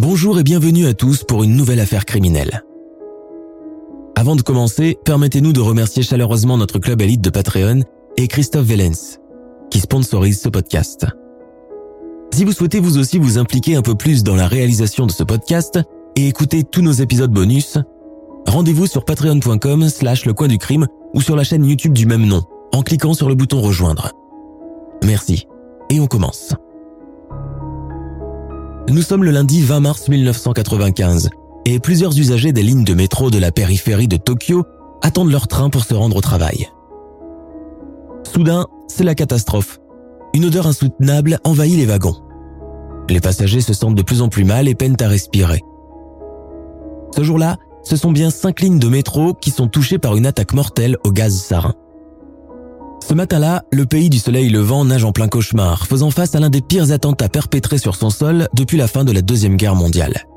Bonjour et bienvenue à tous pour une nouvelle affaire criminelle. Avant de commencer, permettez-nous de remercier chaleureusement notre club élite de Patreon et Christophe Vellens, qui sponsorise ce podcast. Si vous souhaitez vous aussi vous impliquer un peu plus dans la réalisation de ce podcast et écouter tous nos épisodes bonus, rendez-vous sur patreon.com slash le coin du crime ou sur la chaîne YouTube du même nom en cliquant sur le bouton rejoindre. Merci. Et on commence. Nous sommes le lundi 20 mars 1995 et plusieurs usagers des lignes de métro de la périphérie de Tokyo attendent leur train pour se rendre au travail. Soudain, c'est la catastrophe. Une odeur insoutenable envahit les wagons. Les passagers se sentent de plus en plus mal et peinent à respirer. Ce jour-là, ce sont bien cinq lignes de métro qui sont touchées par une attaque mortelle au gaz sarin. Ce matin-là, le pays du soleil levant nage en plein cauchemar, faisant face à l'un des pires attentats perpétrés sur son sol depuis la fin de la Deuxième Guerre mondiale.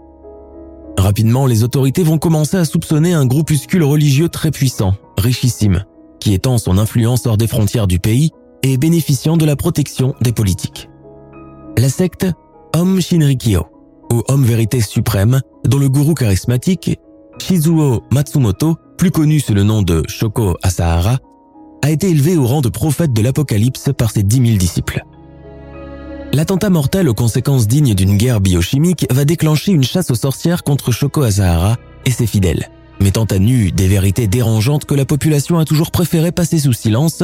Rapidement, les autorités vont commencer à soupçonner un groupuscule religieux très puissant, richissime, qui étend son influence hors des frontières du pays et bénéficiant de la protection des politiques. La secte Om Shinrikyo, ou Homme Vérité Suprême, dont le gourou charismatique, Shizuo Matsumoto, plus connu sous le nom de Shoko Asahara, a été élevé au rang de prophète de l'Apocalypse par ses 10 000 disciples. L'attentat mortel aux conséquences dignes d'une guerre biochimique va déclencher une chasse aux sorcières contre Shoko Asahara et ses fidèles, mettant à nu des vérités dérangeantes que la population a toujours préféré passer sous silence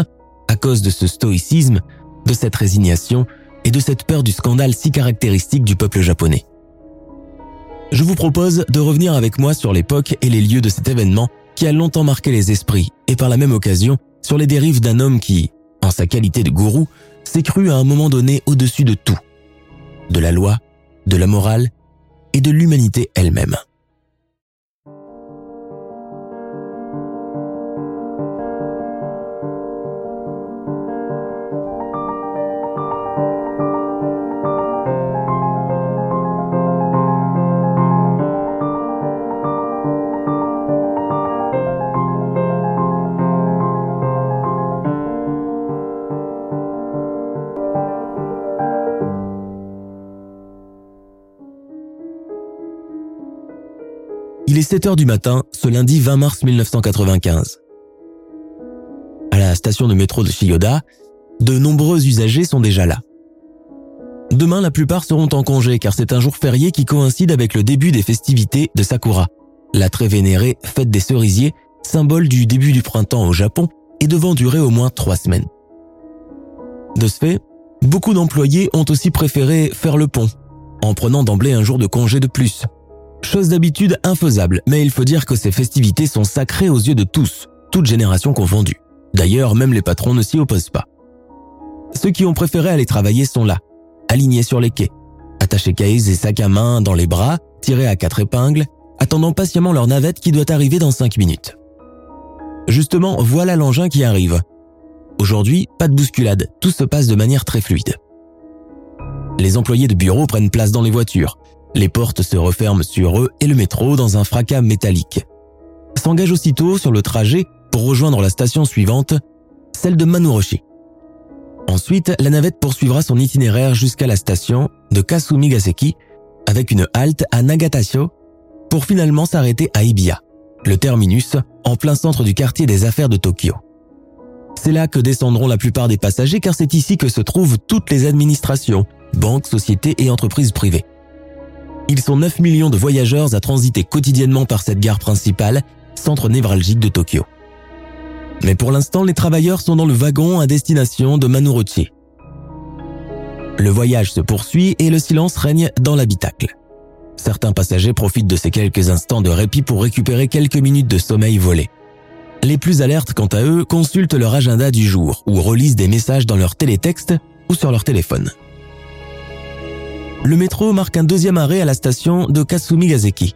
à cause de ce stoïcisme, de cette résignation et de cette peur du scandale si caractéristique du peuple japonais. Je vous propose de revenir avec moi sur l'époque et les lieux de cet événement qui a longtemps marqué les esprits et par la même occasion sur les dérives d'un homme qui, en sa qualité de gourou, s'est cru à un moment donné au-dessus de tout. De la loi, de la morale et de l'humanité elle-même. Il est 7 heures du matin, ce lundi 20 mars 1995. À la station de métro de Chiyoda, de nombreux usagers sont déjà là. Demain, la plupart seront en congé car c'est un jour férié qui coïncide avec le début des festivités de Sakura, la très vénérée fête des cerisiers, symbole du début du printemps au Japon et devant durer au moins trois semaines. De ce fait, beaucoup d'employés ont aussi préféré faire le pont, en prenant d'emblée un jour de congé de plus, Chose d'habitude infaisable, mais il faut dire que ces festivités sont sacrées aux yeux de tous, toutes générations confondues. D'ailleurs, même les patrons ne s'y opposent pas. Ceux qui ont préféré aller travailler sont là, alignés sur les quais, attachés caïs et sacs à main dans les bras, tirés à quatre épingles, attendant patiemment leur navette qui doit arriver dans cinq minutes. Justement, voilà l'engin qui arrive. Aujourd'hui, pas de bousculade, tout se passe de manière très fluide. Les employés de bureau prennent place dans les voitures, les portes se referment sur eux et le métro dans un fracas métallique. S'engage aussitôt sur le trajet pour rejoindre la station suivante, celle de Manuroshi. Ensuite, la navette poursuivra son itinéraire jusqu'à la station de Kasumigaseki avec une halte à Nagatasho pour finalement s'arrêter à Ibiya, le terminus en plein centre du quartier des affaires de Tokyo. C'est là que descendront la plupart des passagers car c'est ici que se trouvent toutes les administrations, banques, sociétés et entreprises privées. Ils sont 9 millions de voyageurs à transiter quotidiennement par cette gare principale, centre névralgique de Tokyo. Mais pour l'instant, les travailleurs sont dans le wagon à destination de Manurochi. Le voyage se poursuit et le silence règne dans l'habitacle. Certains passagers profitent de ces quelques instants de répit pour récupérer quelques minutes de sommeil volé. Les plus alertes, quant à eux, consultent leur agenda du jour ou relisent des messages dans leur télétexte ou sur leur téléphone. Le métro marque un deuxième arrêt à la station de Kasumi-Gazeki,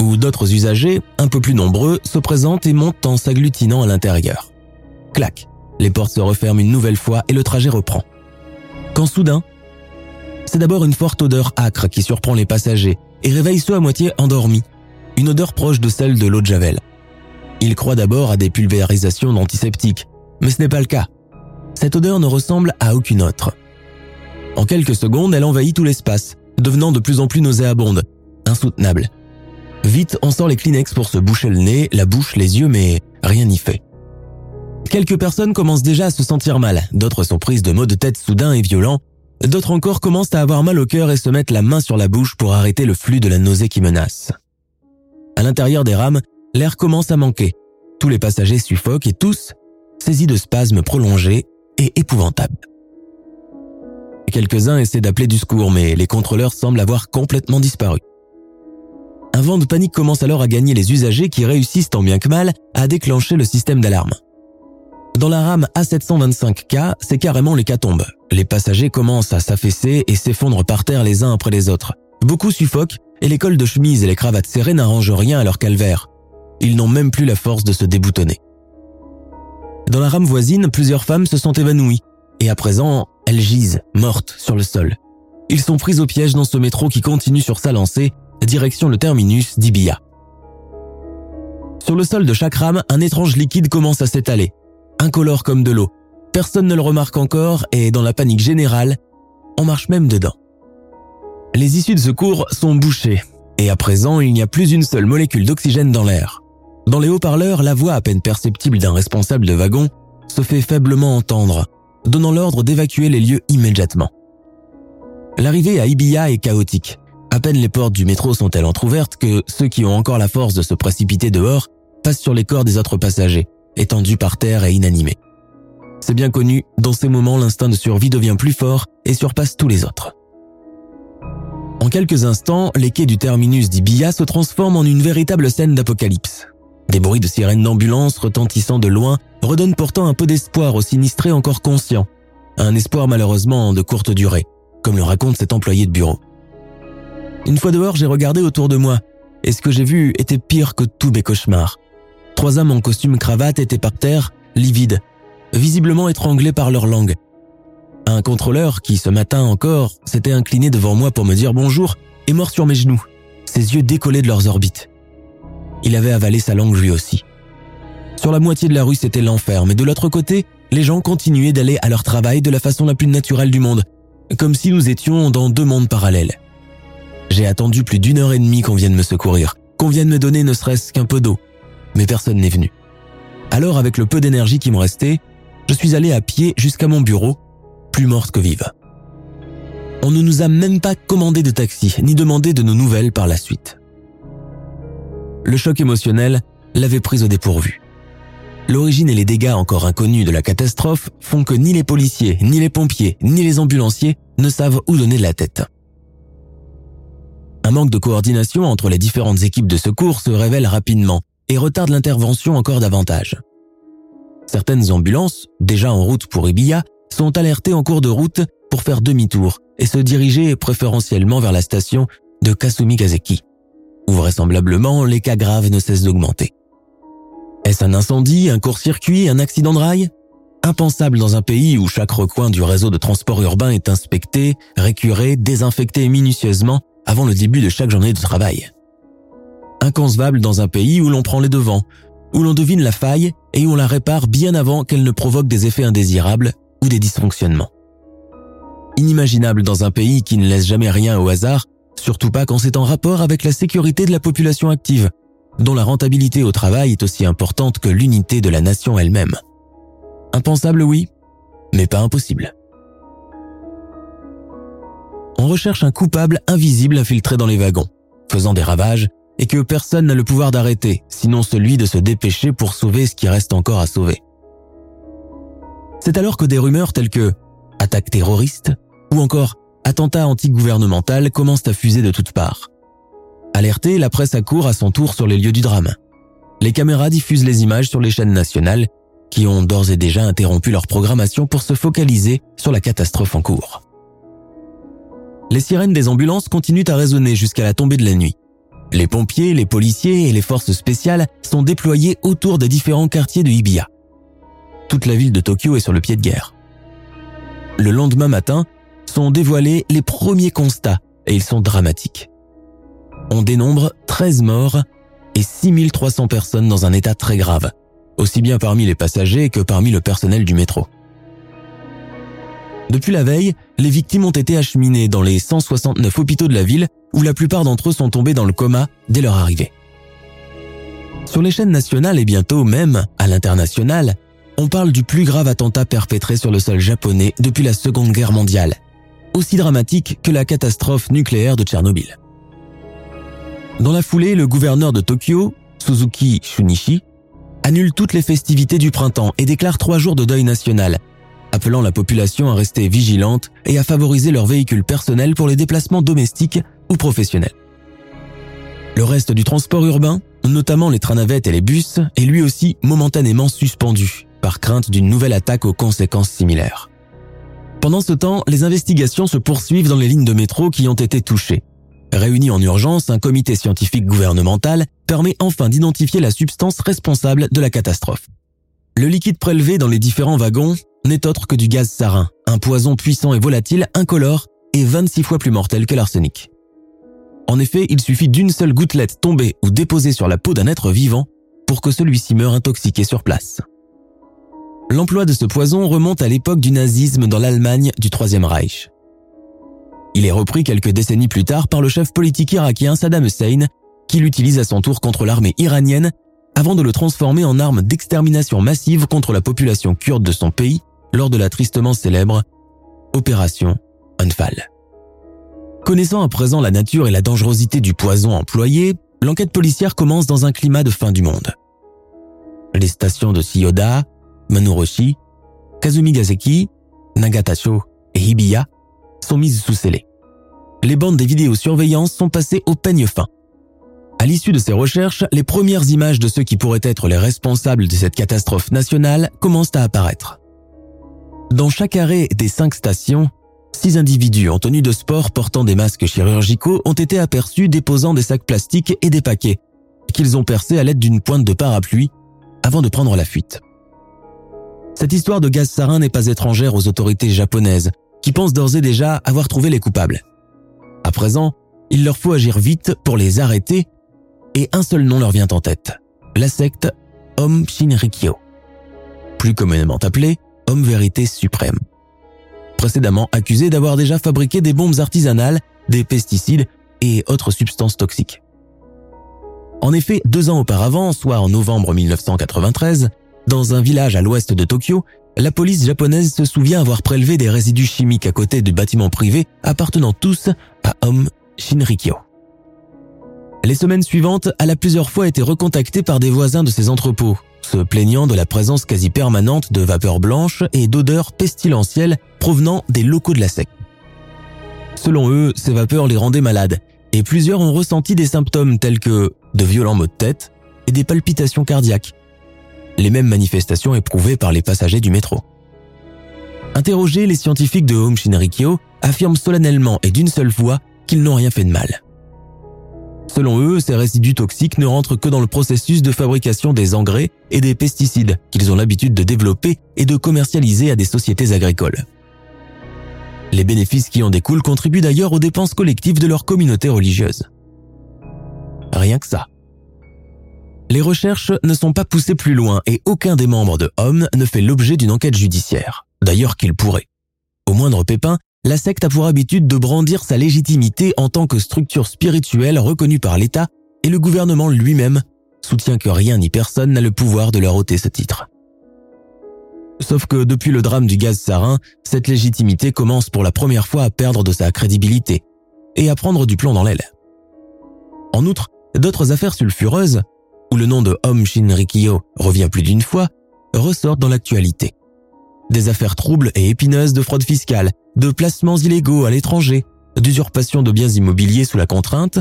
où d'autres usagers, un peu plus nombreux, se présentent et montent en s'agglutinant à l'intérieur. Clac, les portes se referment une nouvelle fois et le trajet reprend. Quand soudain, c'est d'abord une forte odeur âcre qui surprend les passagers et réveille ceux à moitié endormis, une odeur proche de celle de l'eau de Javel. Ils croient d'abord à des pulvérisations d'antiseptiques, mais ce n'est pas le cas. Cette odeur ne ressemble à aucune autre. En quelques secondes, elle envahit tout l'espace, devenant de plus en plus nauséabonde, insoutenable. Vite, on sort les Kleenex pour se boucher le nez, la bouche, les yeux, mais rien n'y fait. Quelques personnes commencent déjà à se sentir mal, d'autres sont prises de maux de tête soudains et violents, d'autres encore commencent à avoir mal au cœur et se mettent la main sur la bouche pour arrêter le flux de la nausée qui menace. À l'intérieur des rames, l'air commence à manquer. Tous les passagers suffoquent et tous, saisis de spasmes prolongés et épouvantables. Quelques-uns essaient d'appeler du secours, mais les contrôleurs semblent avoir complètement disparu. Un vent de panique commence alors à gagner les usagers qui réussissent tant bien que mal à déclencher le système d'alarme. Dans la rame A725K, c'est carrément l'hécatombe. Les passagers commencent à s'affaisser et s'effondrent par terre les uns après les autres. Beaucoup suffoquent et les cols de chemise et les cravates serrées n'arrangent rien à leur calvaire. Ils n'ont même plus la force de se déboutonner. Dans la rame voisine, plusieurs femmes se sont évanouies et à présent, elles gisent, mortes, sur le sol. Ils sont pris au piège dans ce métro qui continue sur sa lancée, direction le terminus d'Ibia. Sur le sol de chaque rame, un étrange liquide commence à s'étaler, incolore comme de l'eau. Personne ne le remarque encore et dans la panique générale, on marche même dedans. Les issues de secours sont bouchées et à présent, il n'y a plus une seule molécule d'oxygène dans l'air. Dans les haut-parleurs, la voix à peine perceptible d'un responsable de wagon se fait faiblement entendre, donnant l'ordre d'évacuer les lieux immédiatement. L'arrivée à Ibiya est chaotique. À peine les portes du métro sont-elles entrouvertes que ceux qui ont encore la force de se précipiter dehors passent sur les corps des autres passagers, étendus par terre et inanimés. C'est bien connu, dans ces moments l'instinct de survie devient plus fort et surpasse tous les autres. En quelques instants, les quais du terminus d'Ibia se transforment en une véritable scène d'apocalypse. Des bruits de sirènes d'ambulance retentissant de loin redonnent pourtant un peu d'espoir aux sinistrés encore conscients. Un espoir malheureusement de courte durée, comme le raconte cet employé de bureau. Une fois dehors, j'ai regardé autour de moi, et ce que j'ai vu était pire que tous mes cauchemars. Trois hommes en costume cravate étaient par terre, livides, visiblement étranglés par leur langue. Un contrôleur qui, ce matin encore, s'était incliné devant moi pour me dire bonjour, est mort sur mes genoux, ses yeux décollés de leurs orbites. Il avait avalé sa langue lui aussi. Sur la moitié de la rue, c'était l'enfer, mais de l'autre côté, les gens continuaient d'aller à leur travail de la façon la plus naturelle du monde, comme si nous étions dans deux mondes parallèles. J'ai attendu plus d'une heure et demie qu'on vienne me secourir, qu'on vienne me donner ne serait-ce qu'un peu d'eau, mais personne n'est venu. Alors, avec le peu d'énergie qui me restait, je suis allé à pied jusqu'à mon bureau, plus morte que vive. On ne nous a même pas commandé de taxi, ni demandé de nos nouvelles par la suite. Le choc émotionnel l'avait prise au dépourvu. L'origine et les dégâts encore inconnus de la catastrophe font que ni les policiers, ni les pompiers, ni les ambulanciers ne savent où donner de la tête. Un manque de coordination entre les différentes équipes de secours se révèle rapidement et retarde l'intervention encore davantage. Certaines ambulances, déjà en route pour Ibiya, sont alertées en cours de route pour faire demi-tour et se diriger préférentiellement vers la station de Kasumi Kazeki où vraisemblablement les cas graves ne cessent d'augmenter. Est-ce un incendie, un court-circuit, un accident de rail? Impensable dans un pays où chaque recoin du réseau de transport urbain est inspecté, récuré, désinfecté minutieusement avant le début de chaque journée de travail. Inconcevable dans un pays où l'on prend les devants, où l'on devine la faille et où on la répare bien avant qu'elle ne provoque des effets indésirables ou des dysfonctionnements. Inimaginable dans un pays qui ne laisse jamais rien au hasard surtout pas quand c'est en rapport avec la sécurité de la population active, dont la rentabilité au travail est aussi importante que l'unité de la nation elle-même. Impensable, oui, mais pas impossible. On recherche un coupable invisible infiltré dans les wagons, faisant des ravages, et que personne n'a le pouvoir d'arrêter, sinon celui de se dépêcher pour sauver ce qui reste encore à sauver. C'est alors que des rumeurs telles que attaque terroriste ou encore attentats anti-gouvernementaux commencent à fuser de toutes parts. Alertée, la presse accourt à son tour sur les lieux du drame. Les caméras diffusent les images sur les chaînes nationales qui ont d'ores et déjà interrompu leur programmation pour se focaliser sur la catastrophe en cours. Les sirènes des ambulances continuent à résonner jusqu'à la tombée de la nuit. Les pompiers, les policiers et les forces spéciales sont déployés autour des différents quartiers de Hibiya. Toute la ville de Tokyo est sur le pied de guerre. Le lendemain matin, sont dévoilés les premiers constats et ils sont dramatiques. On dénombre 13 morts et 6300 personnes dans un état très grave, aussi bien parmi les passagers que parmi le personnel du métro. Depuis la veille, les victimes ont été acheminées dans les 169 hôpitaux de la ville où la plupart d'entre eux sont tombés dans le coma dès leur arrivée. Sur les chaînes nationales et bientôt même à l'international, on parle du plus grave attentat perpétré sur le sol japonais depuis la Seconde Guerre mondiale, aussi dramatique que la catastrophe nucléaire de Tchernobyl. Dans la foulée, le gouverneur de Tokyo, Suzuki Shunichi, annule toutes les festivités du printemps et déclare trois jours de deuil national, appelant la population à rester vigilante et à favoriser leurs véhicules personnels pour les déplacements domestiques ou professionnels. Le reste du transport urbain, notamment les trains-navettes et les bus, est lui aussi momentanément suspendu, par crainte d'une nouvelle attaque aux conséquences similaires. Pendant ce temps, les investigations se poursuivent dans les lignes de métro qui ont été touchées. Réuni en urgence, un comité scientifique gouvernemental permet enfin d'identifier la substance responsable de la catastrophe. Le liquide prélevé dans les différents wagons n'est autre que du gaz sarin, un poison puissant et volatile, incolore et 26 fois plus mortel que l'arsenic. En effet, il suffit d'une seule gouttelette tombée ou déposée sur la peau d'un être vivant pour que celui-ci meure intoxiqué sur place. L'emploi de ce poison remonte à l'époque du nazisme dans l'Allemagne du Troisième Reich. Il est repris quelques décennies plus tard par le chef politique irakien Saddam Hussein, qui l'utilise à son tour contre l'armée iranienne avant de le transformer en arme d'extermination massive contre la population kurde de son pays lors de la tristement célèbre Opération Anfal. Connaissant à présent la nature et la dangerosité du poison employé, l'enquête policière commence dans un climat de fin du monde. Les stations de Chiyoda, Manuroshi, Kazumigaseki, Nagatacho et Hibiya sont mises sous scellé. Les bandes des vidéosurveillance sont passées au peigne fin. À l'issue de ces recherches, les premières images de ceux qui pourraient être les responsables de cette catastrophe nationale commencent à apparaître. Dans chaque arrêt des cinq stations, six individus en tenue de sport portant des masques chirurgicaux ont été aperçus déposant des sacs plastiques et des paquets qu'ils ont percés à l'aide d'une pointe de parapluie avant de prendre la fuite. Cette histoire de gaz sarin n'est pas étrangère aux autorités japonaises, qui pensent d'ores et déjà avoir trouvé les coupables. À présent, il leur faut agir vite pour les arrêter, et un seul nom leur vient en tête, la secte Om Shinrikyo, plus communément appelée Homme Vérité Suprême. Précédemment accusé d'avoir déjà fabriqué des bombes artisanales, des pesticides et autres substances toxiques. En effet, deux ans auparavant, soit en novembre 1993, dans un village à l'ouest de Tokyo, la police japonaise se souvient avoir prélevé des résidus chimiques à côté de bâtiments privés appartenant tous à Om Shinrikyo. Les semaines suivantes, elle a plusieurs fois été recontactée par des voisins de ses entrepôts, se plaignant de la présence quasi permanente de vapeurs blanches et d'odeurs pestilentielles provenant des locaux de la secte. Selon eux, ces vapeurs les rendaient malades, et plusieurs ont ressenti des symptômes tels que de violents maux de tête et des palpitations cardiaques, les mêmes manifestations éprouvées par les passagers du métro. Interrogés, les scientifiques de Home Shinrikyo affirment solennellement et d'une seule voix qu'ils n'ont rien fait de mal. Selon eux, ces résidus toxiques ne rentrent que dans le processus de fabrication des engrais et des pesticides qu'ils ont l'habitude de développer et de commercialiser à des sociétés agricoles. Les bénéfices qui en découlent contribuent d'ailleurs aux dépenses collectives de leur communauté religieuse. Rien que ça. Les recherches ne sont pas poussées plus loin et aucun des membres de Homme ne fait l'objet d'une enquête judiciaire. D'ailleurs qu'il pourrait. Au moindre pépin, la secte a pour habitude de brandir sa légitimité en tant que structure spirituelle reconnue par l'État et le gouvernement lui-même soutient que rien ni personne n'a le pouvoir de leur ôter ce titre. Sauf que depuis le drame du gaz sarin, cette légitimité commence pour la première fois à perdre de sa crédibilité et à prendre du plomb dans l'aile. En outre, d'autres affaires sulfureuses où le nom de Om Shinrikyo revient plus d'une fois, ressortent dans l'actualité. Des affaires troubles et épineuses de fraude fiscale, de placements illégaux à l'étranger, d'usurpation de biens immobiliers sous la contrainte,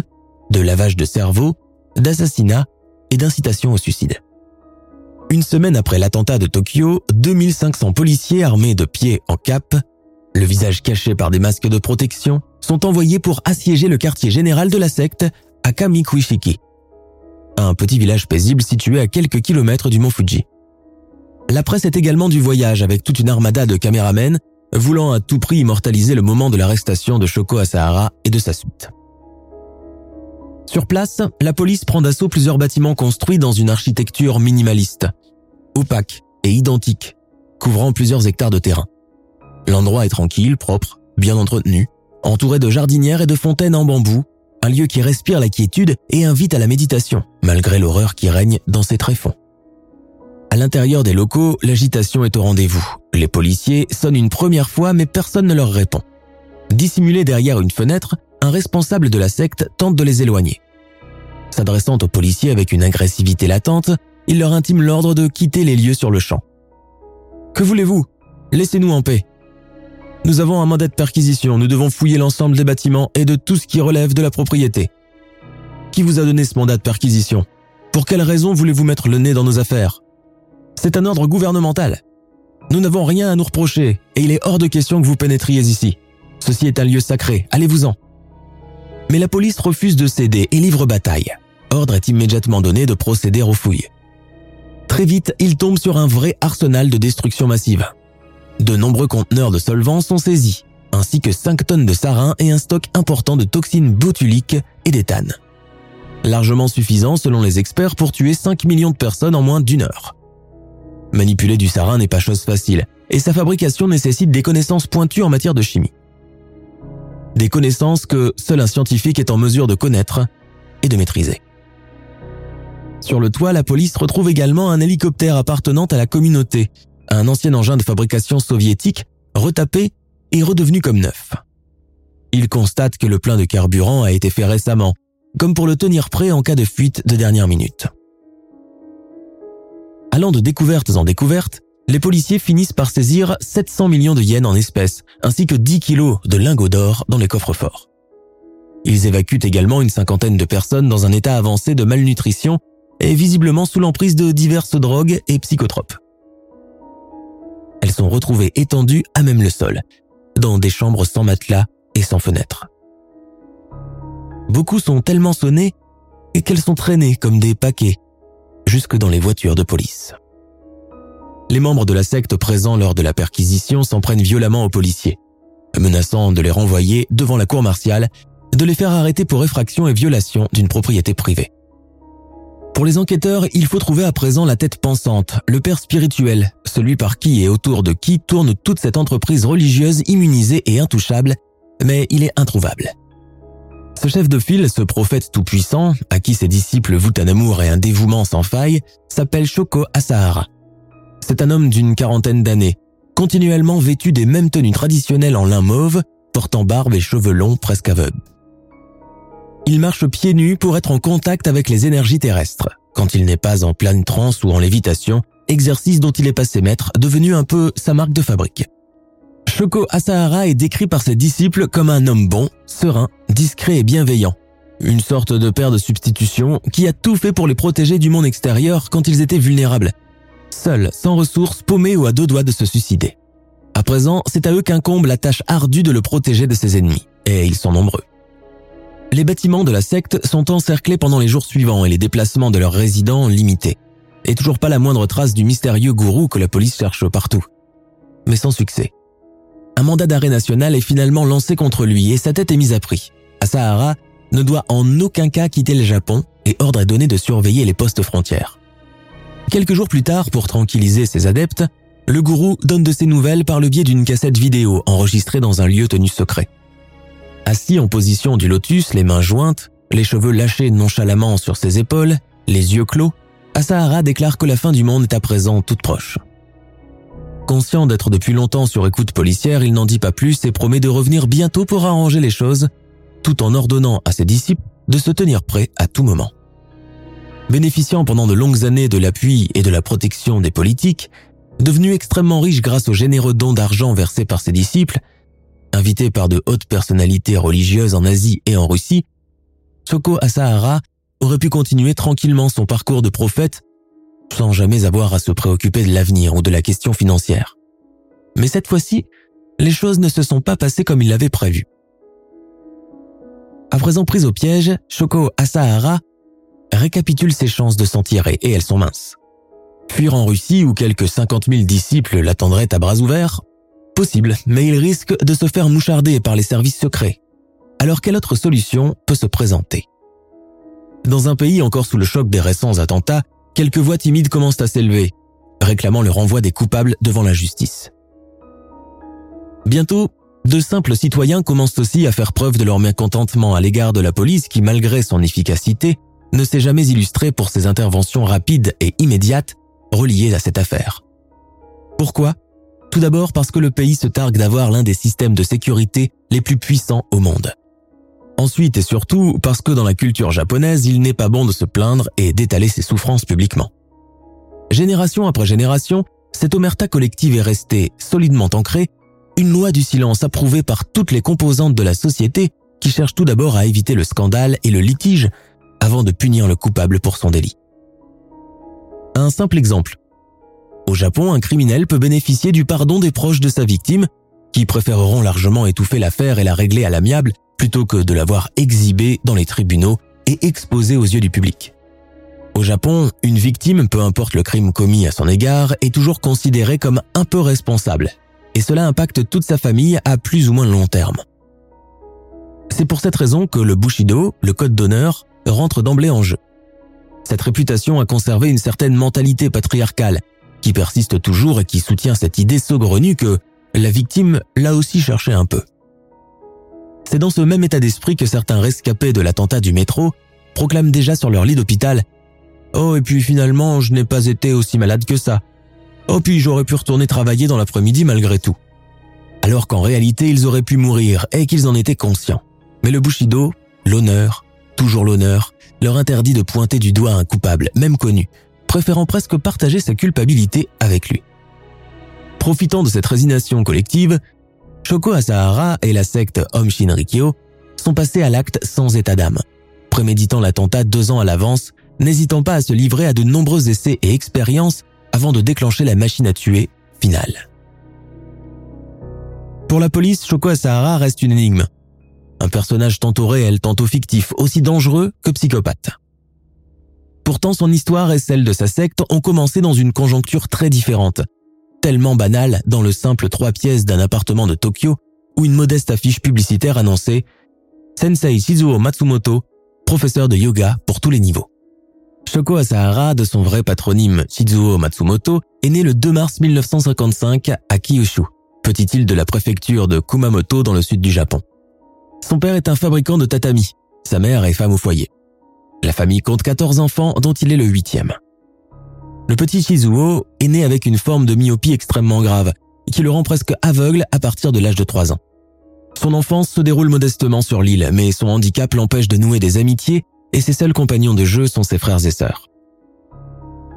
de lavage de cerveau, d'assassinat et d'incitation au suicide. Une semaine après l'attentat de Tokyo, 2500 policiers armés de pieds en cap, le visage caché par des masques de protection, sont envoyés pour assiéger le quartier général de la secte à Kamikuishiki, un petit village paisible situé à quelques kilomètres du mont Fuji. La presse est également du voyage avec toute une armada de caméramens voulant à tout prix immortaliser le moment de l'arrestation de Shoko Asahara et de sa suite. Sur place, la police prend d'assaut plusieurs bâtiments construits dans une architecture minimaliste, opaque et identique, couvrant plusieurs hectares de terrain. L'endroit est tranquille, propre, bien entretenu, entouré de jardinières et de fontaines en bambou, un lieu qui respire la quiétude et invite à la méditation, malgré l'horreur qui règne dans ses tréfonds. À l'intérieur des locaux, l'agitation est au rendez-vous. Les policiers sonnent une première fois mais personne ne leur répond. Dissimulé derrière une fenêtre, un responsable de la secte tente de les éloigner. S'adressant aux policiers avec une agressivité latente, il leur intime l'ordre de quitter les lieux sur le champ. Que voulez-vous? Laissez-nous en paix. Nous avons un mandat de perquisition, nous devons fouiller l'ensemble des bâtiments et de tout ce qui relève de la propriété. Qui vous a donné ce mandat de perquisition? Pour quelle raison voulez-vous mettre le nez dans nos affaires? C'est un ordre gouvernemental. Nous n'avons rien à nous reprocher et il est hors de question que vous pénétriez ici. Ceci est un lieu sacré, allez-vous-en. Mais la police refuse de céder et livre bataille. Ordre est immédiatement donné de procéder aux fouilles. Très vite, il tombe sur un vrai arsenal de destruction massive. De nombreux conteneurs de solvants sont saisis, ainsi que 5 tonnes de sarin et un stock important de toxines botuliques et d'éthane. Largement suffisant selon les experts pour tuer 5 millions de personnes en moins d'une heure. Manipuler du sarin n'est pas chose facile, et sa fabrication nécessite des connaissances pointues en matière de chimie. Des connaissances que seul un scientifique est en mesure de connaître et de maîtriser. Sur le toit, la police retrouve également un hélicoptère appartenant à la communauté, un ancien engin de fabrication soviétique, retapé et redevenu comme neuf. Il constate que le plein de carburant a été fait récemment, comme pour le tenir prêt en cas de fuite de dernière minute. Allant de découvertes en découvertes, les policiers finissent par saisir 700 millions de yens en espèces, ainsi que 10 kilos de lingots d'or dans les coffres forts. Ils évacuent également une cinquantaine de personnes dans un état avancé de malnutrition et visiblement sous l'emprise de diverses drogues et psychotropes. Elles sont retrouvées étendues à même le sol, dans des chambres sans matelas et sans fenêtres. Beaucoup sont tellement sonnées qu'elles sont traînées comme des paquets jusque dans les voitures de police. Les membres de la secte présents lors de la perquisition s'en prennent violemment aux policiers, menaçant de les renvoyer devant la cour martiale, de les faire arrêter pour effraction et violation d'une propriété privée. Pour les enquêteurs, il faut trouver à présent la tête pensante, le père spirituel, celui par qui et autour de qui tourne toute cette entreprise religieuse immunisée et intouchable, mais il est introuvable. Ce chef de file, ce prophète tout-puissant, à qui ses disciples vouent un amour et un dévouement sans faille, s'appelle Shoko Asahara. C'est un homme d'une quarantaine d'années, continuellement vêtu des mêmes tenues traditionnelles en lin mauve, portant barbe et cheveux longs presque aveugles. Il marche pieds nus pour être en contact avec les énergies terrestres, quand il n'est pas en pleine transe ou en lévitation, exercice dont il est passé maître, devenu un peu sa marque de fabrique. Shoko Asahara est décrit par ses disciples comme un homme bon, serein, discret et bienveillant. Une sorte de père de substitution qui a tout fait pour les protéger du monde extérieur quand ils étaient vulnérables. Seuls, sans ressources, paumés ou à deux doigts de se suicider. À présent, c'est à eux qu'incombe la tâche ardue de le protéger de ses ennemis. Et ils sont nombreux. Les bâtiments de la secte sont encerclés pendant les jours suivants et les déplacements de leurs résidents limités. Et toujours pas la moindre trace du mystérieux gourou que la police cherche partout. Mais sans succès. Un mandat d'arrêt national est finalement lancé contre lui et sa tête est mise à prix. Asahara ne doit en aucun cas quitter le Japon et ordre est donné de surveiller les postes frontières. Quelques jours plus tard, pour tranquilliser ses adeptes, le gourou donne de ses nouvelles par le biais d'une cassette vidéo enregistrée dans un lieu tenu secret. Assis en position du lotus, les mains jointes, les cheveux lâchés nonchalamment sur ses épaules, les yeux clos, Asahara déclare que la fin du monde est à présent toute proche. Conscient d'être depuis longtemps sur écoute policière, il n'en dit pas plus et promet de revenir bientôt pour arranger les choses, tout en ordonnant à ses disciples de se tenir prêts à tout moment. Bénéficiant pendant de longues années de l'appui et de la protection des politiques, devenu extrêmement riche grâce aux généreux dons d'argent versés par ses disciples, invité par de hautes personnalités religieuses en Asie et en Russie, Shoko Asahara aurait pu continuer tranquillement son parcours de prophète sans jamais avoir à se préoccuper de l'avenir ou de la question financière. Mais cette fois-ci, les choses ne se sont pas passées comme il l'avait prévu. À présent prise au piège, Shoko Asahara récapitule ses chances de s'en tirer et elles sont minces. Fuir en Russie où quelques 50 000 disciples l'attendraient à bras ouverts Possible, mais il risque de se faire moucharder par les services secrets. Alors quelle autre solution peut se présenter? Dans un pays encore sous le choc des récents attentats, quelques voix timides commencent à s'élever, réclamant le renvoi des coupables devant la justice. Bientôt, de simples citoyens commencent aussi à faire preuve de leur mécontentement à l'égard de la police qui, malgré son efficacité, ne s'est jamais illustrée pour ses interventions rapides et immédiates reliées à cette affaire. Pourquoi? Tout d'abord parce que le pays se targue d'avoir l'un des systèmes de sécurité les plus puissants au monde. Ensuite et surtout parce que dans la culture japonaise, il n'est pas bon de se plaindre et d'étaler ses souffrances publiquement. Génération après génération, cette omerta collective est restée solidement ancrée une loi du silence approuvée par toutes les composantes de la société qui cherche tout d'abord à éviter le scandale et le litige avant de punir le coupable pour son délit. Un simple exemple. Au Japon, un criminel peut bénéficier du pardon des proches de sa victime, qui préféreront largement étouffer l'affaire et la régler à l'amiable plutôt que de l'avoir exhibée dans les tribunaux et exposée aux yeux du public. Au Japon, une victime, peu importe le crime commis à son égard, est toujours considérée comme un peu responsable et cela impacte toute sa famille à plus ou moins long terme. C'est pour cette raison que le Bushido, le code d'honneur, rentre d'emblée en jeu. Cette réputation a conservé une certaine mentalité patriarcale qui persiste toujours et qui soutient cette idée saugrenue que la victime l'a aussi cherché un peu. C'est dans ce même état d'esprit que certains rescapés de l'attentat du métro proclament déjà sur leur lit d'hôpital ⁇ Oh et puis finalement je n'ai pas été aussi malade que ça, Oh puis j'aurais pu retourner travailler dans l'après-midi malgré tout. Alors qu'en réalité ils auraient pu mourir et qu'ils en étaient conscients. Mais le Bushido, l'honneur, toujours l'honneur, leur interdit de pointer du doigt un coupable, même connu, préférant presque partager sa culpabilité avec lui. Profitant de cette résignation collective, Shoko Asahara et la secte Om Shinrikyo sont passés à l'acte sans état d'âme, préméditant l'attentat deux ans à l'avance, n'hésitant pas à se livrer à de nombreux essais et expériences avant de déclencher la machine à tuer finale. Pour la police, Shoko Asahara reste une énigme. Un personnage tantôt réel, tantôt fictif, aussi dangereux que psychopathe. Pourtant, son histoire et celle de sa secte ont commencé dans une conjoncture très différente, tellement banale dans le simple trois pièces d'un appartement de Tokyo où une modeste affiche publicitaire annonçait Sensei Shizuo Matsumoto, professeur de yoga pour tous les niveaux. Shoko Asahara, de son vrai patronyme Shizuo Matsumoto, est né le 2 mars 1955 à Kyushu, petite île de la préfecture de Kumamoto dans le sud du Japon. Son père est un fabricant de tatami, sa mère est femme au foyer. La famille compte 14 enfants dont il est le huitième. Le petit Shizuo est né avec une forme de myopie extrêmement grave qui le rend presque aveugle à partir de l'âge de 3 ans. Son enfance se déroule modestement sur l'île, mais son handicap l'empêche de nouer des amitiés et ses seuls compagnons de jeu sont ses frères et sœurs.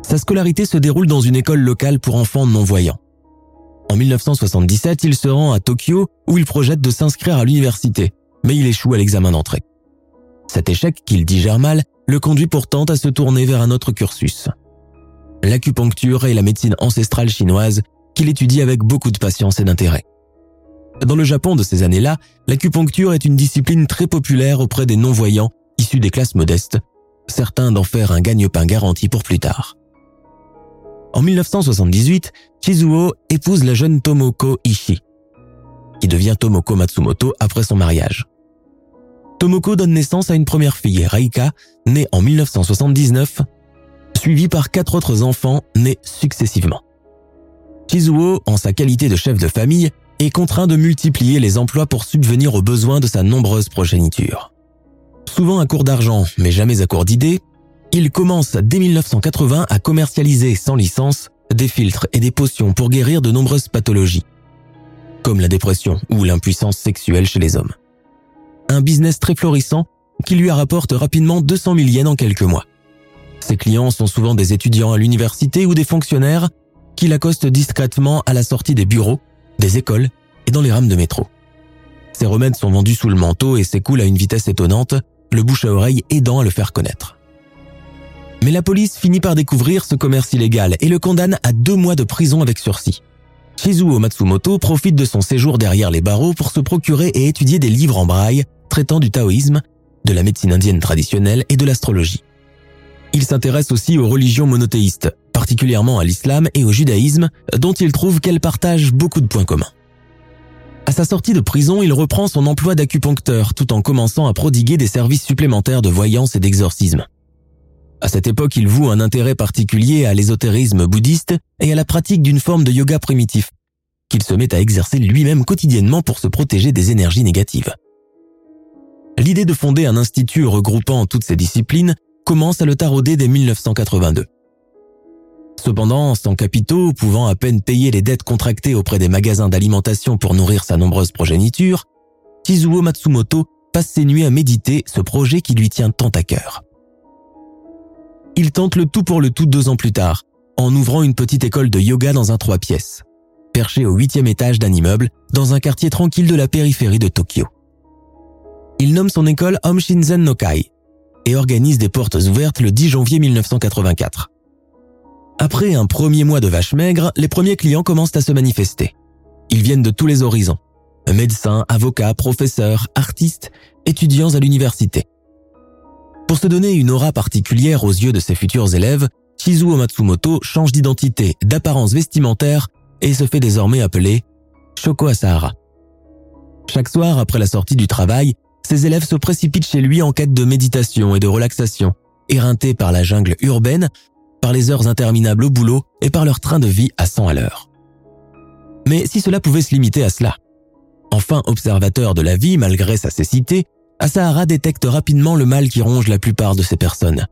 Sa scolarité se déroule dans une école locale pour enfants non-voyants. En 1977, il se rend à Tokyo où il projette de s'inscrire à l'université, mais il échoue à l'examen d'entrée. Cet échec, qu'il digère mal, le conduit pourtant à se tourner vers un autre cursus. L'acupuncture et la médecine ancestrale chinoise qu'il étudie avec beaucoup de patience et d'intérêt. Dans le Japon de ces années-là, l'acupuncture est une discipline très populaire auprès des non-voyants issus des classes modestes, certains d'en faire un gagne-pain garanti pour plus tard. En 1978, Chizuo épouse la jeune Tomoko Ishii, qui devient Tomoko Matsumoto après son mariage. Tomoko donne naissance à une première fille, Reika, née en 1979, suivie par quatre autres enfants nés successivement. Chizuo, en sa qualité de chef de famille, est contraint de multiplier les emplois pour subvenir aux besoins de sa nombreuse progéniture. Souvent à court d'argent, mais jamais à court d'idées, il commence dès 1980 à commercialiser sans licence des filtres et des potions pour guérir de nombreuses pathologies, comme la dépression ou l'impuissance sexuelle chez les hommes. Un business très florissant qui lui rapporte rapidement 200 000 yens en quelques mois. Ses clients sont souvent des étudiants à l'université ou des fonctionnaires qui l'accostent discrètement à la sortie des bureaux, des écoles et dans les rames de métro. Ces remèdes sont vendus sous le manteau et s'écoulent à une vitesse étonnante le bouche à oreille aidant à le faire connaître. Mais la police finit par découvrir ce commerce illégal et le condamne à deux mois de prison avec sursis. Shizuo Matsumoto profite de son séjour derrière les barreaux pour se procurer et étudier des livres en braille traitant du taoïsme, de la médecine indienne traditionnelle et de l'astrologie. Il s'intéresse aussi aux religions monothéistes, particulièrement à l'islam et au judaïsme, dont il trouve qu'elles partagent beaucoup de points communs. À sa sortie de prison, il reprend son emploi d'acupuncteur tout en commençant à prodiguer des services supplémentaires de voyance et d'exorcisme. À cette époque, il voue un intérêt particulier à l'ésotérisme bouddhiste et à la pratique d'une forme de yoga primitif, qu'il se met à exercer lui-même quotidiennement pour se protéger des énergies négatives. L'idée de fonder un institut regroupant toutes ces disciplines commence à le tarauder dès 1982. Cependant, sans capitaux, pouvant à peine payer les dettes contractées auprès des magasins d'alimentation pour nourrir sa nombreuse progéniture, Tizuo Matsumoto passe ses nuits à méditer ce projet qui lui tient tant à cœur. Il tente le tout pour le tout deux ans plus tard, en ouvrant une petite école de yoga dans un trois pièces, perché au huitième étage d'un immeuble dans un quartier tranquille de la périphérie de Tokyo. Il nomme son école Om Shinzen no Kai et organise des portes ouvertes le 10 janvier 1984. Après un premier mois de vache maigre, les premiers clients commencent à se manifester. Ils viennent de tous les horizons. Médecins, avocats, professeurs, artistes, étudiants à l'université. Pour se donner une aura particulière aux yeux de ses futurs élèves, Shizuo Matsumoto change d'identité, d'apparence vestimentaire et se fait désormais appeler Shoko Asahara. Chaque soir, après la sortie du travail, ses élèves se précipitent chez lui en quête de méditation et de relaxation, éreintés par la jungle urbaine par les heures interminables au boulot et par leur train de vie à 100 à l'heure. Mais si cela pouvait se limiter à cela Enfin observateur de la vie malgré sa cécité, Asahara détecte rapidement le mal qui ronge la plupart de ces personnes.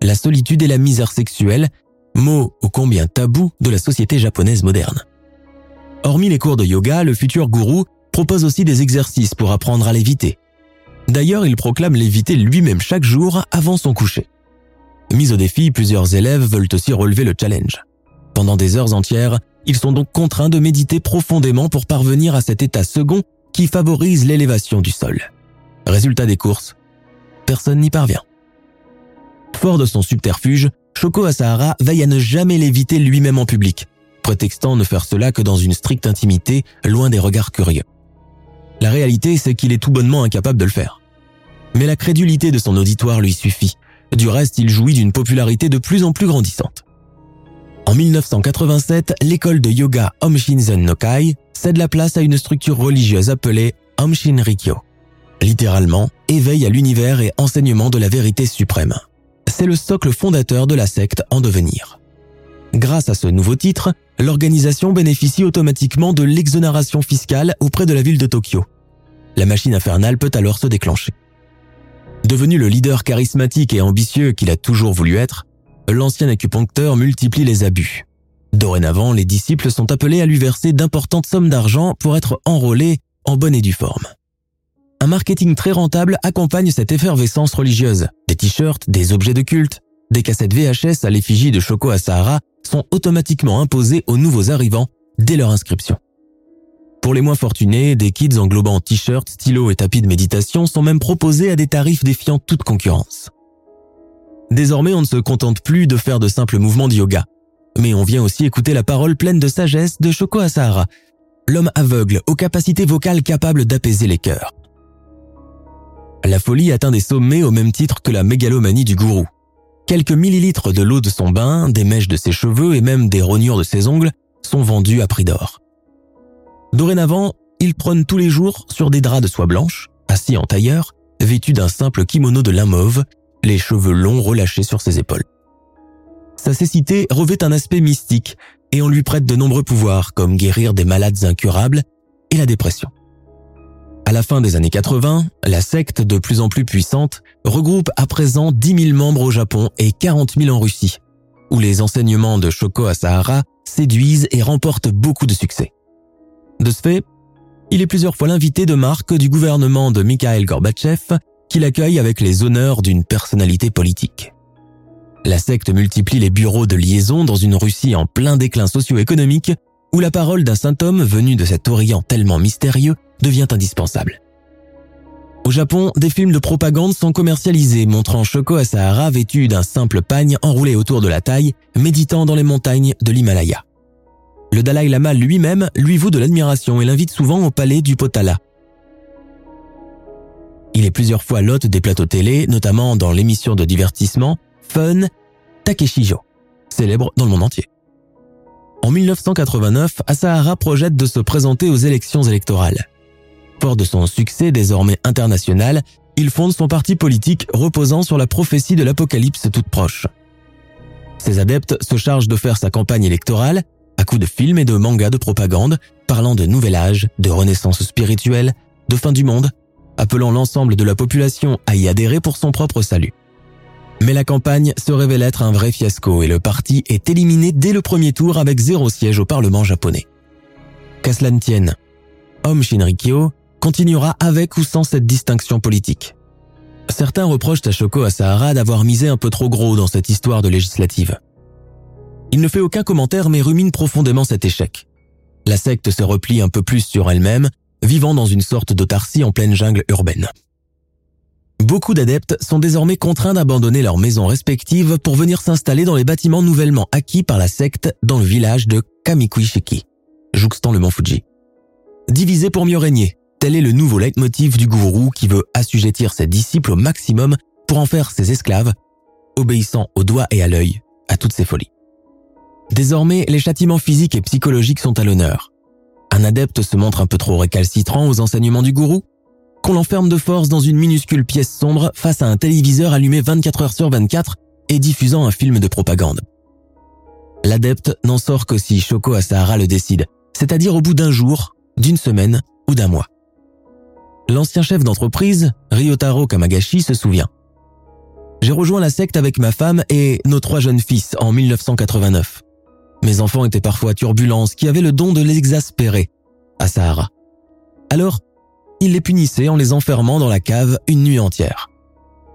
La solitude et la misère sexuelle, mots ô combien tabous de la société japonaise moderne. Hormis les cours de yoga, le futur gourou propose aussi des exercices pour apprendre à l'éviter. D'ailleurs, il proclame l'éviter lui-même chaque jour avant son coucher. Mis au défi, plusieurs élèves veulent aussi relever le challenge. Pendant des heures entières, ils sont donc contraints de méditer profondément pour parvenir à cet état second qui favorise l'élévation du sol. Résultat des courses, personne n'y parvient. Fort de son subterfuge, Shoko Asahara veille à ne jamais l'éviter lui-même en public, prétextant ne faire cela que dans une stricte intimité, loin des regards curieux. La réalité, c'est qu'il est tout bonnement incapable de le faire. Mais la crédulité de son auditoire lui suffit, du reste, il jouit d'une popularité de plus en plus grandissante. En 1987, l'école de yoga Om Shinzen no Kai cède la place à une structure religieuse appelée Om Shinrikyo. Littéralement, éveil à l'univers et enseignement de la vérité suprême. C'est le socle fondateur de la secte en devenir. Grâce à ce nouveau titre, l'organisation bénéficie automatiquement de l'exonération fiscale auprès de la ville de Tokyo. La machine infernale peut alors se déclencher. Devenu le leader charismatique et ambitieux qu'il a toujours voulu être, l'ancien acupuncteur multiplie les abus. Dorénavant, les disciples sont appelés à lui verser d'importantes sommes d'argent pour être enrôlés en bonne et due forme. Un marketing très rentable accompagne cette effervescence religieuse. Des t-shirts, des objets de culte, des cassettes VHS à l'effigie de Shoko Asahara sont automatiquement imposés aux nouveaux arrivants dès leur inscription. Pour les moins fortunés, des kits englobant t-shirts, stylos et tapis de méditation sont même proposés à des tarifs défiant toute concurrence. Désormais, on ne se contente plus de faire de simples mouvements de yoga, mais on vient aussi écouter la parole pleine de sagesse de Shoko Asahara, l'homme aveugle aux capacités vocales capables d'apaiser les cœurs. La folie atteint des sommets au même titre que la mégalomanie du gourou. Quelques millilitres de l'eau de son bain, des mèches de ses cheveux et même des rognures de ses ongles sont vendus à prix d'or. Dorénavant, il prône tous les jours sur des draps de soie blanche, assis en tailleur, vêtu d'un simple kimono de lin mauve, les cheveux longs relâchés sur ses épaules. Sa cécité revêt un aspect mystique et on lui prête de nombreux pouvoirs comme guérir des malades incurables et la dépression. À la fin des années 80, la secte, de plus en plus puissante, regroupe à présent 10 000 membres au Japon et 40 000 en Russie, où les enseignements de Shoko Asahara séduisent et remportent beaucoup de succès. De ce fait, il est plusieurs fois l'invité de marque du gouvernement de Mikhail Gorbatchev qui l'accueille avec les honneurs d'une personnalité politique. La secte multiplie les bureaux de liaison dans une Russie en plein déclin socio-économique où la parole d'un saint homme venu de cet Orient tellement mystérieux devient indispensable. Au Japon, des films de propagande sont commercialisés montrant Shoko Asahara vêtu d'un simple pagne enroulé autour de la taille, méditant dans les montagnes de l'Himalaya. Le Dalai Lama lui-même lui voue de l'admiration et l'invite souvent au palais du Potala. Il est plusieurs fois l'hôte des plateaux télé, notamment dans l'émission de divertissement Fun Takeshijo, célèbre dans le monde entier. En 1989, Asahara projette de se présenter aux élections électorales. Fort de son succès désormais international, il fonde son parti politique reposant sur la prophétie de l'apocalypse toute proche. Ses adeptes se chargent de faire sa campagne électorale à coups de films et de mangas de propagande parlant de nouvel âge, de renaissance spirituelle, de fin du monde, appelant l'ensemble de la population à y adhérer pour son propre salut. Mais la campagne se révèle être un vrai fiasco et le parti est éliminé dès le premier tour avec zéro siège au Parlement japonais. Qu'à cela ne tienne, Om Shinrikyo continuera avec ou sans cette distinction politique. Certains reprochent à Shoko Asahara d'avoir misé un peu trop gros dans cette histoire de législative. Il ne fait aucun commentaire mais rumine profondément cet échec. La secte se replie un peu plus sur elle-même, vivant dans une sorte d'autarcie en pleine jungle urbaine. Beaucoup d'adeptes sont désormais contraints d'abandonner leurs maisons respectives pour venir s'installer dans les bâtiments nouvellement acquis par la secte dans le village de Kamikuishiki, jouxtant le mont Fuji. Divisé pour mieux régner, Tel est le nouveau leitmotiv du gourou qui veut assujettir ses disciples au maximum pour en faire ses esclaves, obéissant au doigt et à l'œil à toutes ses folies. Désormais, les châtiments physiques et psychologiques sont à l'honneur. Un adepte se montre un peu trop récalcitrant aux enseignements du gourou, qu'on l'enferme de force dans une minuscule pièce sombre face à un téléviseur allumé 24 heures sur 24 et diffusant un film de propagande. L'adepte n'en sort que si Shoko Asahara le décide, c'est-à-dire au bout d'un jour, d'une semaine ou d'un mois. L'ancien chef d'entreprise, Ryotaro Kamagashi, se souvient. J'ai rejoint la secte avec ma femme et nos trois jeunes fils en 1989. Mes enfants étaient parfois turbulents, ce qui avait le don de les exaspérer, à Sahara. Alors, il les punissait en les enfermant dans la cave une nuit entière.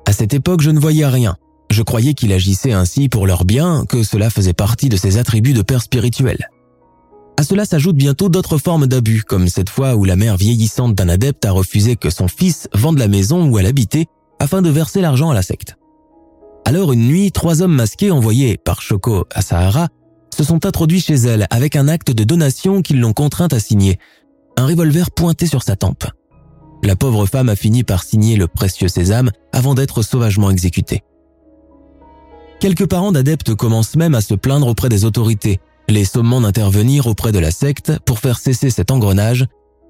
À cette époque, je ne voyais rien. Je croyais qu'il agissait ainsi pour leur bien, que cela faisait partie de ses attributs de père spirituel. À cela s'ajoutent bientôt d'autres formes d'abus, comme cette fois où la mère vieillissante d'un adepte a refusé que son fils vende la maison où elle habitait afin de verser l'argent à la secte. Alors une nuit, trois hommes masqués envoyés par Shoko à Sahara se sont introduits chez elle avec un acte de donation qu'ils l'ont contrainte à signer, un revolver pointé sur sa tempe. La pauvre femme a fini par signer le précieux sésame avant d'être sauvagement exécutée. Quelques parents d'adeptes commencent même à se plaindre auprès des autorités, les sommant d'intervenir auprès de la secte pour faire cesser cet engrenage,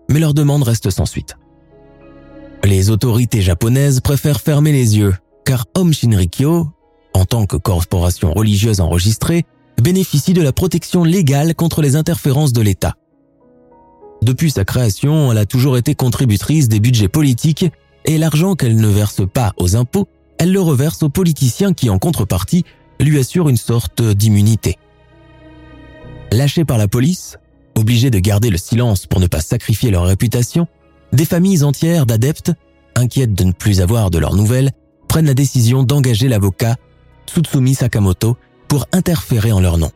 mais leur demande reste sans suite. Les autorités japonaises préfèrent fermer les yeux, car Om Shinrikyo, en tant que corporation religieuse enregistrée, bénéficie de la protection légale contre les interférences de l'État. Depuis sa création, elle a toujours été contributrice des budgets politiques et l'argent qu'elle ne verse pas aux impôts, elle le reverse aux politiciens qui, en contrepartie, lui assurent une sorte d'immunité. Lâchés par la police, obligés de garder le silence pour ne pas sacrifier leur réputation, des familles entières d'adeptes, inquiètes de ne plus avoir de leurs nouvelles, prennent la décision d'engager l'avocat Tsutsumi Sakamoto pour interférer en leur nom.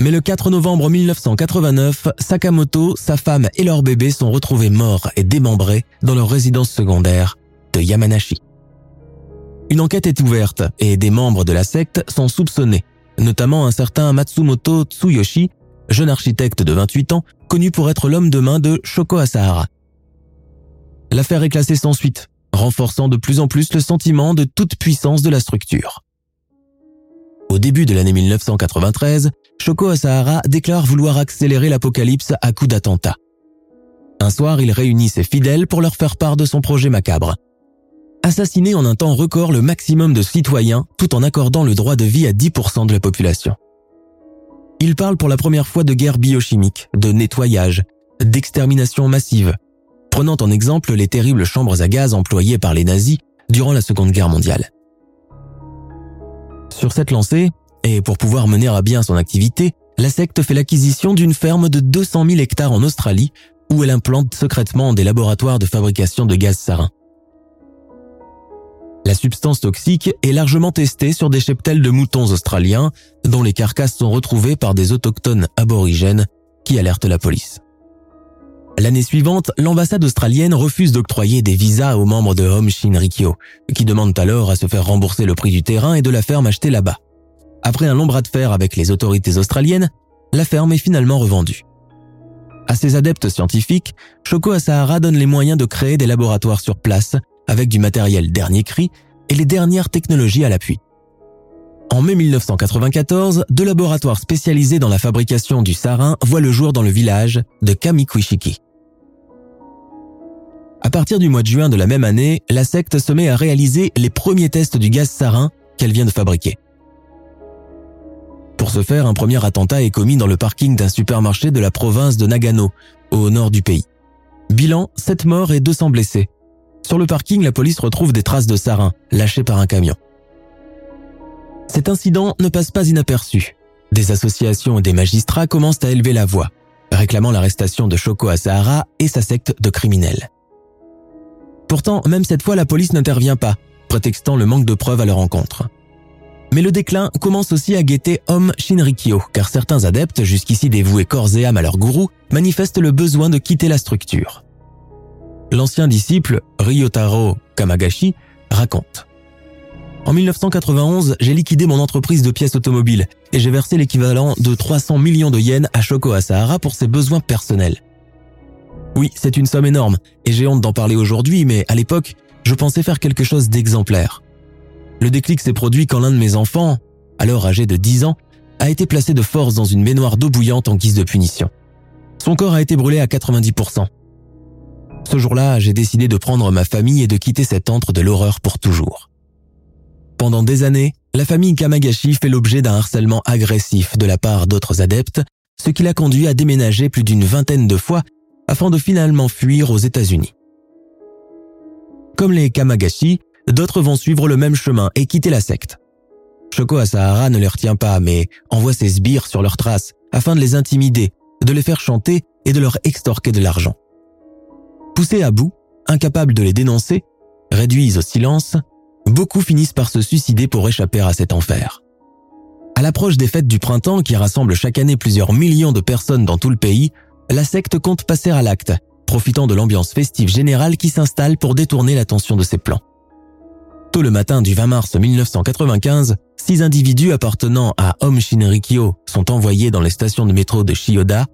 Mais le 4 novembre 1989, Sakamoto, sa femme et leur bébé sont retrouvés morts et démembrés dans leur résidence secondaire de Yamanashi. Une enquête est ouverte et des membres de la secte sont soupçonnés notamment un certain Matsumoto Tsuyoshi, jeune architecte de 28 ans, connu pour être l'homme de main de Shoko Asahara. L'affaire est classée sans suite, renforçant de plus en plus le sentiment de toute puissance de la structure. Au début de l'année 1993, Shoko Asahara déclare vouloir accélérer l'apocalypse à coups d'attentats. Un soir, il réunit ses fidèles pour leur faire part de son projet macabre assassiner en un temps record le maximum de citoyens tout en accordant le droit de vie à 10% de la population. Il parle pour la première fois de guerre biochimique, de nettoyage, d'extermination massive, prenant en exemple les terribles chambres à gaz employées par les nazis durant la Seconde Guerre mondiale. Sur cette lancée, et pour pouvoir mener à bien son activité, la secte fait l'acquisition d'une ferme de 200 000 hectares en Australie où elle implante secrètement des laboratoires de fabrication de gaz sarin. La substance toxique est largement testée sur des cheptels de moutons australiens dont les carcasses sont retrouvées par des autochtones aborigènes qui alertent la police. L'année suivante, l'ambassade australienne refuse d'octroyer des visas aux membres de Home Shinrikyo, qui demandent alors à se faire rembourser le prix du terrain et de la ferme achetée là-bas. Après un long bras de fer avec les autorités australiennes, la ferme est finalement revendue. À ses adeptes scientifiques, Shoko Asahara donne les moyens de créer des laboratoires sur place avec du matériel dernier cri et les dernières technologies à l'appui. En mai 1994, deux laboratoires spécialisés dans la fabrication du sarin voient le jour dans le village de Kamikuishiki. À partir du mois de juin de la même année, la secte se met à réaliser les premiers tests du gaz sarin qu'elle vient de fabriquer. Pour ce faire, un premier attentat est commis dans le parking d'un supermarché de la province de Nagano, au nord du pays. Bilan, 7 morts et 200 blessés. Sur le parking, la police retrouve des traces de sarin, lâchées par un camion. Cet incident ne passe pas inaperçu. Des associations et des magistrats commencent à élever la voix, réclamant l'arrestation de Shoko Asahara et sa secte de criminels. Pourtant, même cette fois, la police n'intervient pas, prétextant le manque de preuves à leur encontre. Mais le déclin commence aussi à guetter Om Shinrikyo, car certains adeptes, jusqu'ici dévoués corps et âme à leur gourou, manifestent le besoin de quitter la structure. L'ancien disciple, Ryotaro Kamagashi, raconte. En 1991, j'ai liquidé mon entreprise de pièces automobiles et j'ai versé l'équivalent de 300 millions de yens à Shoko Asahara pour ses besoins personnels. Oui, c'est une somme énorme et j'ai honte d'en parler aujourd'hui, mais à l'époque, je pensais faire quelque chose d'exemplaire. Le déclic s'est produit quand l'un de mes enfants, alors âgé de 10 ans, a été placé de force dans une baignoire d'eau bouillante en guise de punition. Son corps a été brûlé à 90%. Ce jour-là, j'ai décidé de prendre ma famille et de quitter cet antre de l'horreur pour toujours. Pendant des années, la famille Kamagashi fait l'objet d'un harcèlement agressif de la part d'autres adeptes, ce qui l'a conduit à déménager plus d'une vingtaine de fois afin de finalement fuir aux États-Unis. Comme les Kamagashi, D'autres vont suivre le même chemin et quitter la secte. Shoko Asahara ne les retient pas, mais envoie ses sbires sur leurs traces afin de les intimider, de les faire chanter et de leur extorquer de l'argent. Poussés à bout, incapables de les dénoncer, réduits au silence, beaucoup finissent par se suicider pour échapper à cet enfer. À l'approche des fêtes du printemps qui rassemblent chaque année plusieurs millions de personnes dans tout le pays, la secte compte passer à l'acte, profitant de l'ambiance festive générale qui s'installe pour détourner l'attention de ses plans. Tôt le matin du 20 mars 1995, six individus appartenant à Om Shinrikyo sont envoyés dans les stations de métro de Shiyoda,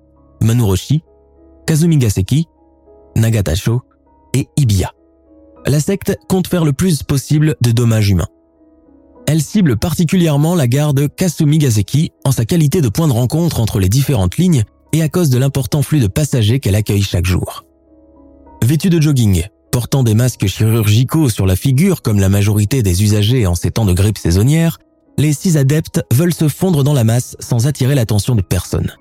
Manuroshi, Kazumigaseki, Nagatasho et Ibiya. La secte compte faire le plus possible de dommages humains. Elle cible particulièrement la gare de Kasumigaseki en sa qualité de point de rencontre entre les différentes lignes et à cause de l'important flux de passagers qu'elle accueille chaque jour. Vêtus de jogging, portant des masques chirurgicaux sur la figure comme la majorité des usagers en ces temps de grippe saisonnière, les six adeptes veulent se fondre dans la masse sans attirer l'attention de personne.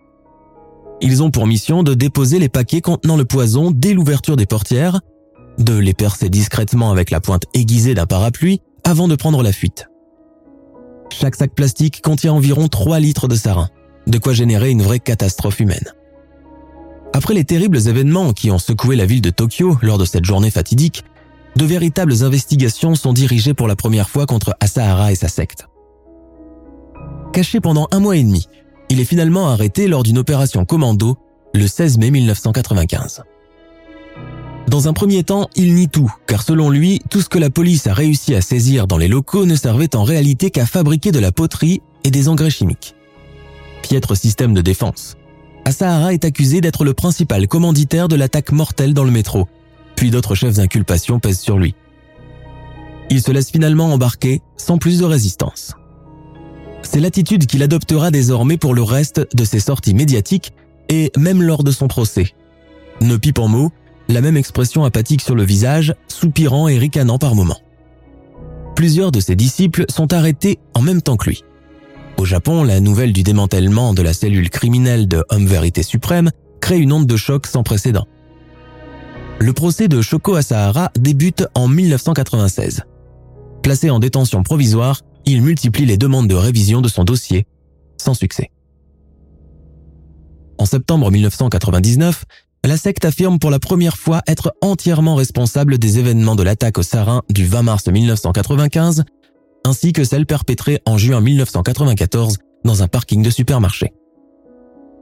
Ils ont pour mission de déposer les paquets contenant le poison dès l'ouverture des portières, de les percer discrètement avec la pointe aiguisée d'un parapluie avant de prendre la fuite. Chaque sac plastique contient environ 3 litres de sarin, de quoi générer une vraie catastrophe humaine. Après les terribles événements qui ont secoué la ville de Tokyo lors de cette journée fatidique, de véritables investigations sont dirigées pour la première fois contre Asahara et sa secte. Caché pendant un mois et demi, il est finalement arrêté lors d'une opération commando le 16 mai 1995. Dans un premier temps, il nie tout, car selon lui, tout ce que la police a réussi à saisir dans les locaux ne servait en réalité qu'à fabriquer de la poterie et des engrais chimiques. Piètre système de défense. Asahara est accusé d'être le principal commanditaire de l'attaque mortelle dans le métro, puis d'autres chefs d'inculpation pèsent sur lui. Il se laisse finalement embarquer sans plus de résistance. C'est l'attitude qu'il adoptera désormais pour le reste de ses sorties médiatiques et même lors de son procès. Ne pipe en mots, la même expression apathique sur le visage, soupirant et ricanant par moments. Plusieurs de ses disciples sont arrêtés en même temps que lui. Au Japon, la nouvelle du démantèlement de la cellule criminelle de Homme Vérité Suprême crée une onde de choc sans précédent. Le procès de Shoko Asahara débute en 1996. Placé en détention provisoire, il multiplie les demandes de révision de son dossier, sans succès. En septembre 1999, la secte affirme pour la première fois être entièrement responsable des événements de l'attaque au sarin du 20 mars 1995 ainsi que celle perpétrée en juin 1994 dans un parking de supermarché.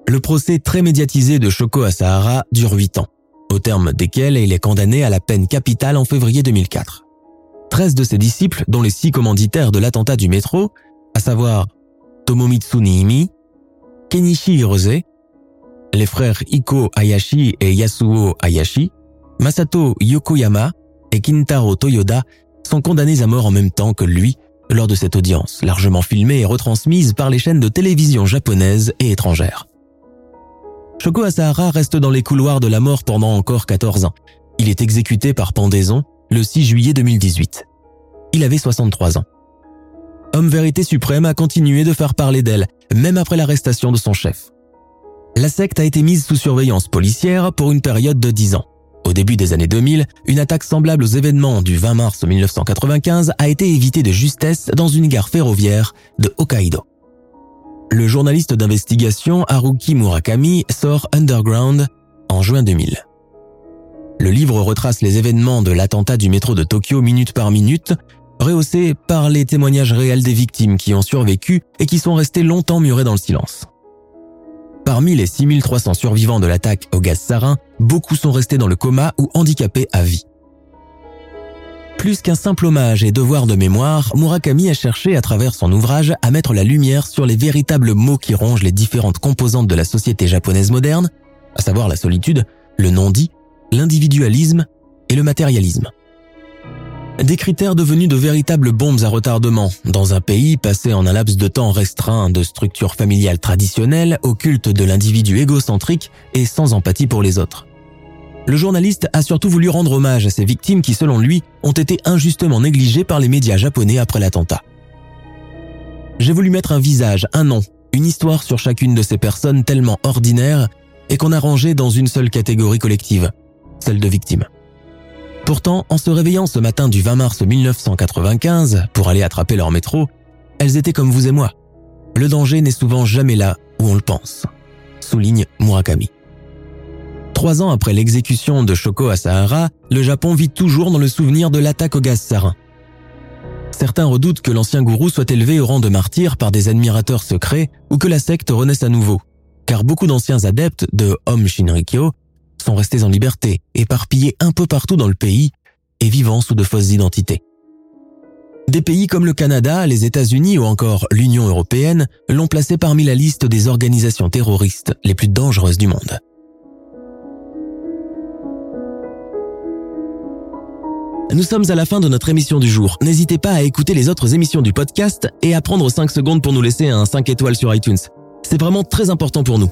Le procès très médiatisé de Shoko Asahara dure 8 ans, au terme desquels il est condamné à la peine capitale en février 2004. 13 de ses disciples, dont les six commanditaires de l'attentat du métro, à savoir Tomomitsu Niimi, Kenichi Hirose, les frères Iko Hayashi et Yasuo Hayashi, Masato Yokoyama et Kintaro Toyoda sont condamnés à mort en même temps que lui lors de cette audience, largement filmée et retransmise par les chaînes de télévision japonaises et étrangères. Shoko Asahara reste dans les couloirs de la mort pendant encore 14 ans. Il est exécuté par pendaison le 6 juillet 2018. Il avait 63 ans. Homme vérité suprême a continué de faire parler d'elle, même après l'arrestation de son chef. La secte a été mise sous surveillance policière pour une période de 10 ans. Au début des années 2000, une attaque semblable aux événements du 20 mars 1995 a été évitée de justesse dans une gare ferroviaire de Hokkaido. Le journaliste d'investigation Haruki Murakami sort Underground en juin 2000. Le livre retrace les événements de l'attentat du métro de Tokyo minute par minute, rehaussé par les témoignages réels des victimes qui ont survécu et qui sont restés longtemps murés dans le silence. Parmi les 6300 survivants de l'attaque au gaz sarin, beaucoup sont restés dans le coma ou handicapés à vie. Plus qu'un simple hommage et devoir de mémoire, Murakami a cherché à travers son ouvrage à mettre la lumière sur les véritables mots qui rongent les différentes composantes de la société japonaise moderne, à savoir la solitude, le non-dit, l'individualisme et le matérialisme. Des critères devenus de véritables bombes à retardement dans un pays passé en un laps de temps restreint de structures familiales traditionnelles au culte de l'individu égocentrique et sans empathie pour les autres. Le journaliste a surtout voulu rendre hommage à ces victimes qui, selon lui, ont été injustement négligées par les médias japonais après l'attentat. J'ai voulu mettre un visage, un nom, une histoire sur chacune de ces personnes tellement ordinaires et qu'on a rangées dans une seule catégorie collective, celle de victimes. Pourtant, en se réveillant ce matin du 20 mars 1995 pour aller attraper leur métro, elles étaient comme vous et moi. Le danger n'est souvent jamais là où on le pense, souligne Murakami. Trois ans après l'exécution de Shoko Asahara, le Japon vit toujours dans le souvenir de l'attaque au gaz sarin. Certains redoutent que l'ancien gourou soit élevé au rang de martyr par des admirateurs secrets ou que la secte renaisse à nouveau, car beaucoup d'anciens adeptes de Om Shinrikyo sont restés en liberté, éparpillés un peu partout dans le pays et vivant sous de fausses identités. Des pays comme le Canada, les États-Unis ou encore l'Union européenne l'ont placé parmi la liste des organisations terroristes les plus dangereuses du monde. Nous sommes à la fin de notre émission du jour. N'hésitez pas à écouter les autres émissions du podcast et à prendre 5 secondes pour nous laisser un 5 étoiles sur iTunes. C'est vraiment très important pour nous.